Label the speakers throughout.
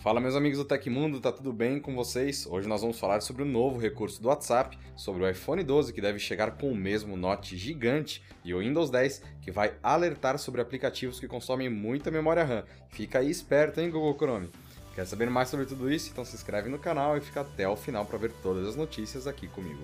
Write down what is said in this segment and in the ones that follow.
Speaker 1: Fala meus amigos do Tecmundo, tá tudo bem com vocês? Hoje nós vamos falar sobre o novo recurso do WhatsApp, sobre o iPhone 12 que deve chegar com o mesmo Note gigante e o Windows 10 que vai alertar sobre aplicativos que consomem muita memória RAM. Fica aí esperto, hein, Google Chrome? Quer saber mais sobre tudo isso? Então se inscreve no canal e fica até o final para ver todas as notícias aqui comigo.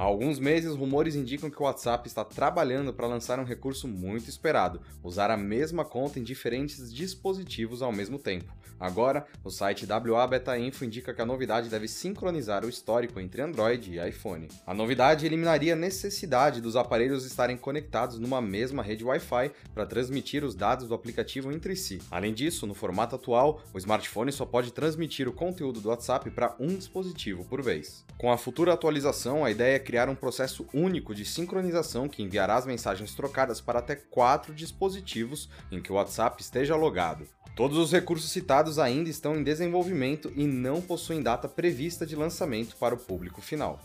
Speaker 1: Há alguns meses, rumores indicam que o WhatsApp está trabalhando para lançar um recurso muito esperado: usar a mesma conta em diferentes dispositivos ao mesmo tempo. Agora, o site WA Beta Info indica que a novidade deve sincronizar o histórico entre Android e iPhone. A novidade eliminaria a necessidade dos aparelhos estarem conectados numa mesma rede Wi-Fi para transmitir os dados do aplicativo entre si. Além disso, no formato atual, o smartphone só pode transmitir o conteúdo do WhatsApp para um dispositivo por vez. Com a futura atualização, a ideia é criar um processo único de sincronização que enviará as mensagens trocadas para até quatro dispositivos em que o WhatsApp esteja logado. Todos os recursos citados ainda estão em desenvolvimento e não possuem data prevista de lançamento para o público final.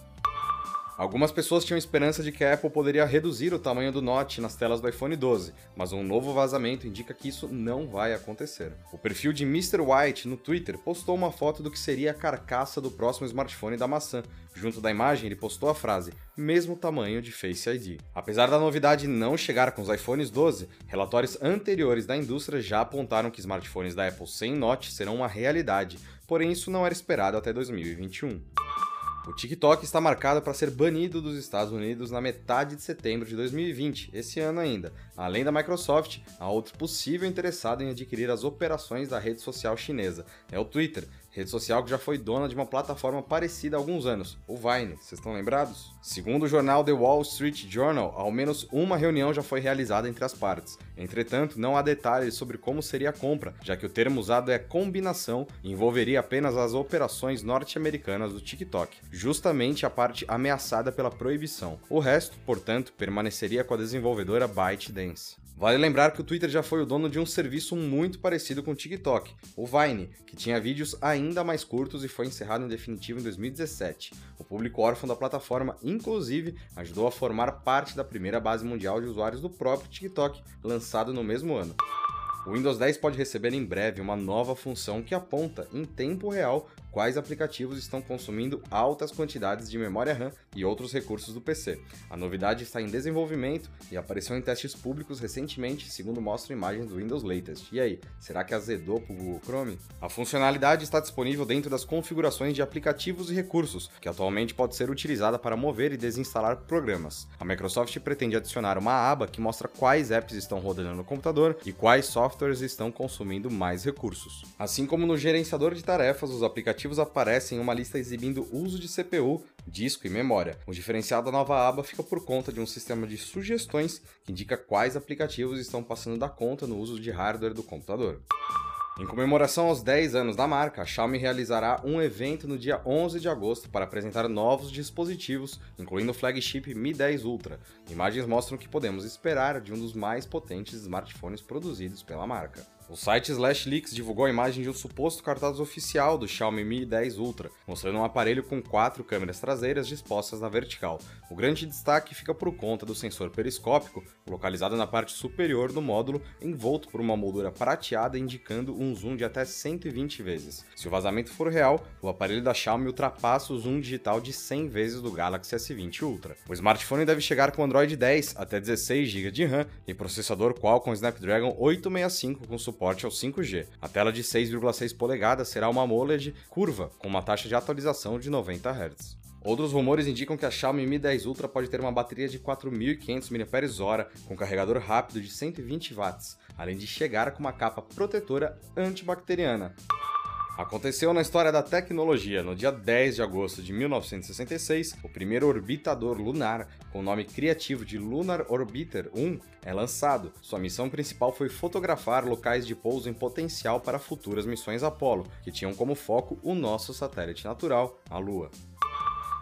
Speaker 1: Algumas pessoas tinham esperança de que a Apple poderia reduzir o tamanho do Note nas telas do iPhone 12, mas um novo vazamento indica que isso não vai acontecer. O perfil de Mr. White no Twitter postou uma foto do que seria a carcaça do próximo smartphone da maçã. Junto da imagem, ele postou a frase: mesmo tamanho de Face ID. Apesar da novidade não chegar com os iPhones 12, relatórios anteriores da indústria já apontaram que smartphones da Apple sem Note serão uma realidade, porém isso não era esperado até 2021. O TikTok está marcado para ser banido dos Estados Unidos na metade de setembro de 2020, esse ano ainda. Além da Microsoft, há outro possível interessado em adquirir as operações da rede social chinesa. É o Twitter, rede social que já foi dona de uma plataforma parecida há alguns anos, o Vine. Vocês estão lembrados? Segundo o jornal The Wall Street Journal, ao menos uma reunião já foi realizada entre as partes. Entretanto, não há detalhes sobre como seria a compra, já que o termo usado é combinação e envolveria apenas as operações norte-americanas do TikTok, justamente a parte ameaçada pela proibição. O resto, portanto, permaneceria com a desenvolvedora ByteDance. Vale lembrar que o Twitter já foi o dono de um serviço muito parecido com o TikTok, o Vine, que tinha vídeos ainda mais curtos e foi encerrado em definitivo em 2017. O público órfão da plataforma, inclusive, ajudou a formar parte da primeira base mundial de usuários do próprio TikTok, lançado no mesmo ano. O Windows 10 pode receber em breve uma nova função que aponta, em tempo real, quais aplicativos estão consumindo altas quantidades de memória RAM e outros recursos do PC. A novidade está em desenvolvimento e apareceu em testes públicos recentemente, segundo mostram imagens do Windows Latest. E aí, será que azedou para o Google Chrome? A funcionalidade está disponível dentro das configurações de aplicativos e recursos, que atualmente pode ser utilizada para mover e desinstalar programas. A Microsoft pretende adicionar uma aba que mostra quais apps estão rodando no computador e quais softwares estão consumindo mais recursos. Assim como no gerenciador de tarefas, os aplicativos aplicativos aparecem em uma lista exibindo uso de CPU, disco e memória. O diferencial da nova aba fica por conta de um sistema de sugestões que indica quais aplicativos estão passando da conta no uso de hardware do computador. Em comemoração aos 10 anos da marca, a Xiaomi realizará um evento no dia 11 de agosto para apresentar novos dispositivos, incluindo o flagship Mi 10 Ultra. Imagens mostram que podemos esperar de um dos mais potentes smartphones produzidos pela marca. O site Slashleaks divulgou a imagem de um suposto cartaz oficial do Xiaomi Mi 10 Ultra, mostrando um aparelho com quatro câmeras traseiras dispostas na vertical. O grande destaque fica por conta do sensor periscópico, localizado na parte superior do módulo, envolto por uma moldura prateada indicando um zoom de até 120 vezes. Se o vazamento for real, o aparelho da Xiaomi ultrapassa o zoom digital de 100 vezes do Galaxy S20 Ultra. O smartphone deve chegar com Android 10 até 16 GB de RAM e processador Qualcomm Snapdragon 865 com suporte suporte ao 5G. A tela de 6,6 polegadas será uma AMOLED curva, com uma taxa de atualização de 90 Hz. Outros rumores indicam que a Xiaomi Mi 10 Ultra pode ter uma bateria de 4.500 mAh com carregador rápido de 120 watts, além de chegar com uma capa protetora antibacteriana. Aconteceu na história da tecnologia. No dia 10 de agosto de 1966, o primeiro orbitador lunar, com o nome criativo de Lunar Orbiter 1, é lançado. Sua missão principal foi fotografar locais de pouso em potencial para futuras missões Apollo, que tinham como foco o nosso satélite natural, a Lua.